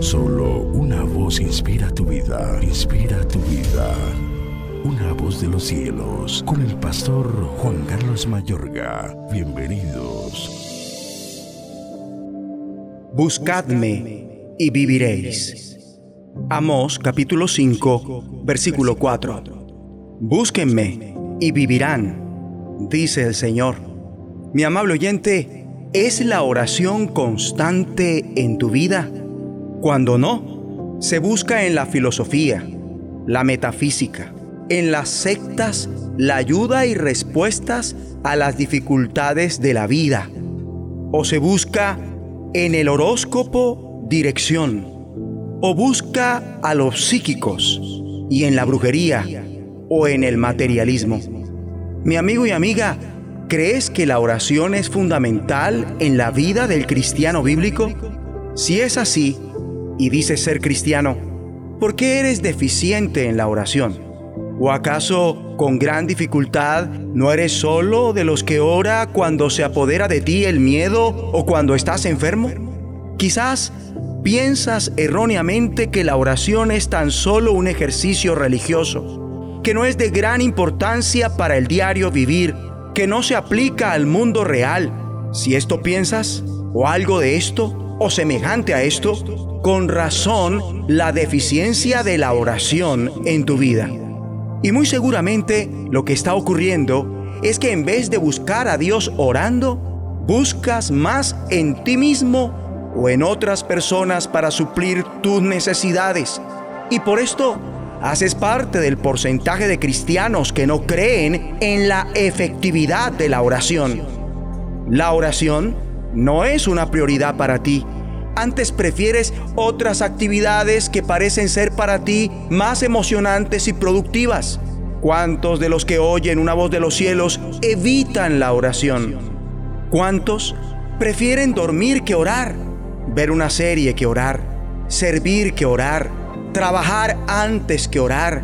Solo una voz inspira tu vida, inspira tu vida. Una voz de los cielos, con el pastor Juan Carlos Mayorga. Bienvenidos. Buscadme y viviréis. Amós capítulo 5, versículo 4. Búsquenme y vivirán, dice el Señor. Mi amable oyente, ¿es la oración constante en tu vida? Cuando no, se busca en la filosofía, la metafísica, en las sectas, la ayuda y respuestas a las dificultades de la vida. O se busca en el horóscopo dirección. O busca a los psíquicos y en la brujería o en el materialismo. Mi amigo y amiga, ¿crees que la oración es fundamental en la vida del cristiano bíblico? Si es así, y dices ser cristiano, ¿por qué eres deficiente en la oración? ¿O acaso con gran dificultad no eres solo de los que ora cuando se apodera de ti el miedo o cuando estás enfermo? Quizás piensas erróneamente que la oración es tan solo un ejercicio religioso, que no es de gran importancia para el diario vivir, que no se aplica al mundo real. Si esto piensas, o algo de esto, o semejante a esto, con razón la deficiencia de la oración en tu vida. Y muy seguramente lo que está ocurriendo es que en vez de buscar a Dios orando, buscas más en ti mismo o en otras personas para suplir tus necesidades. Y por esto haces parte del porcentaje de cristianos que no creen en la efectividad de la oración. La oración no es una prioridad para ti antes prefieres otras actividades que parecen ser para ti más emocionantes y productivas. ¿Cuántos de los que oyen una voz de los cielos evitan la oración? ¿Cuántos prefieren dormir que orar? Ver una serie que orar, servir que orar, trabajar antes que orar.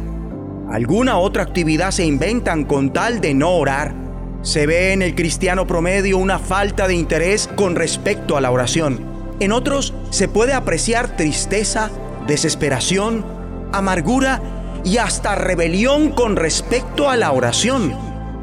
Alguna otra actividad se inventan con tal de no orar. Se ve en el cristiano promedio una falta de interés con respecto a la oración. En otros se puede apreciar tristeza, desesperación, amargura y hasta rebelión con respecto a la oración.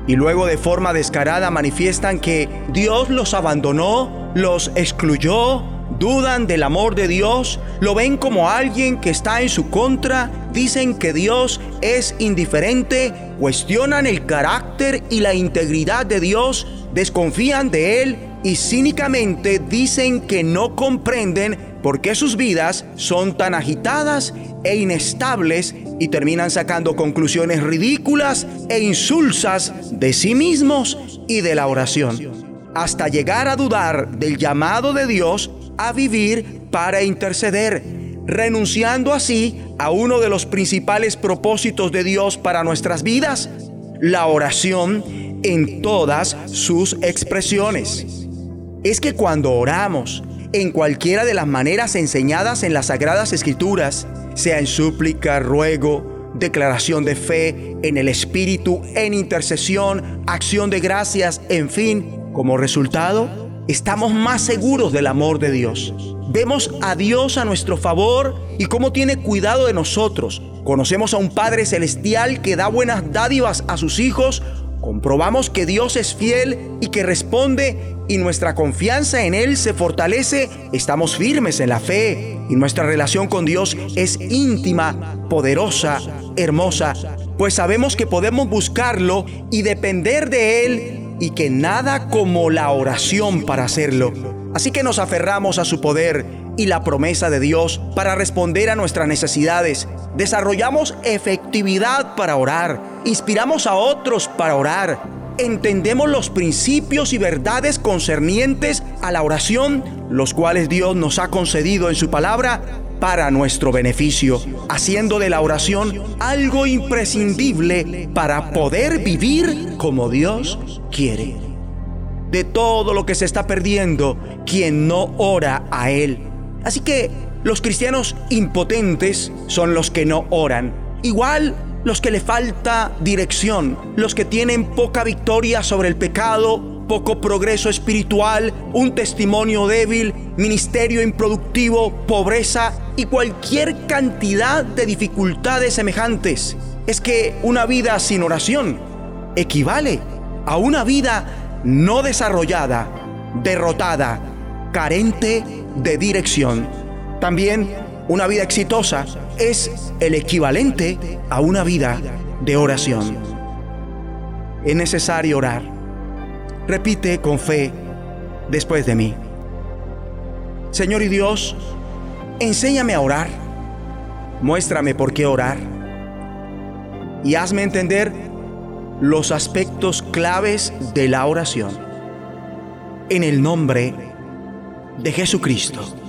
Y luego de forma descarada manifiestan que Dios los abandonó, los excluyó, dudan del amor de Dios, lo ven como alguien que está en su contra, dicen que Dios es indiferente, cuestionan el carácter y la integridad de Dios, desconfían de Él y cínicamente dicen que no comprenden por qué sus vidas son tan agitadas e inestables y terminan sacando conclusiones ridículas e insulsas de sí mismos y de la oración, hasta llegar a dudar del llamado de Dios a vivir para interceder, renunciando así a uno de los principales propósitos de Dios para nuestras vidas, la oración en todas sus expresiones es que cuando oramos, en cualquiera de las maneras enseñadas en las Sagradas Escrituras, sea en súplica, ruego, declaración de fe, en el Espíritu, en intercesión, acción de gracias, en fin, como resultado, estamos más seguros del amor de Dios. Vemos a Dios a nuestro favor y cómo tiene cuidado de nosotros. Conocemos a un Padre Celestial que da buenas dádivas a sus hijos comprobamos que Dios es fiel y que responde y nuestra confianza en Él se fortalece, estamos firmes en la fe y nuestra relación con Dios es íntima, poderosa, hermosa, pues sabemos que podemos buscarlo y depender de Él y que nada como la oración para hacerlo. Así que nos aferramos a su poder y la promesa de Dios para responder a nuestras necesidades. Desarrollamos efectividad para orar. Inspiramos a otros para orar. Entendemos los principios y verdades concernientes a la oración, los cuales Dios nos ha concedido en su palabra para nuestro beneficio, haciendo de la oración algo imprescindible para poder vivir como Dios quiere. De todo lo que se está perdiendo quien no ora a Él. Así que los cristianos impotentes son los que no oran. Igual los que le falta dirección, los que tienen poca victoria sobre el pecado poco progreso espiritual, un testimonio débil, ministerio improductivo, pobreza y cualquier cantidad de dificultades semejantes. Es que una vida sin oración equivale a una vida no desarrollada, derrotada, carente de dirección. También una vida exitosa es el equivalente a una vida de oración. Es necesario orar. Repite con fe después de mí. Señor y Dios, enséñame a orar. Muéstrame por qué orar. Y hazme entender los aspectos claves de la oración. En el nombre de Jesucristo.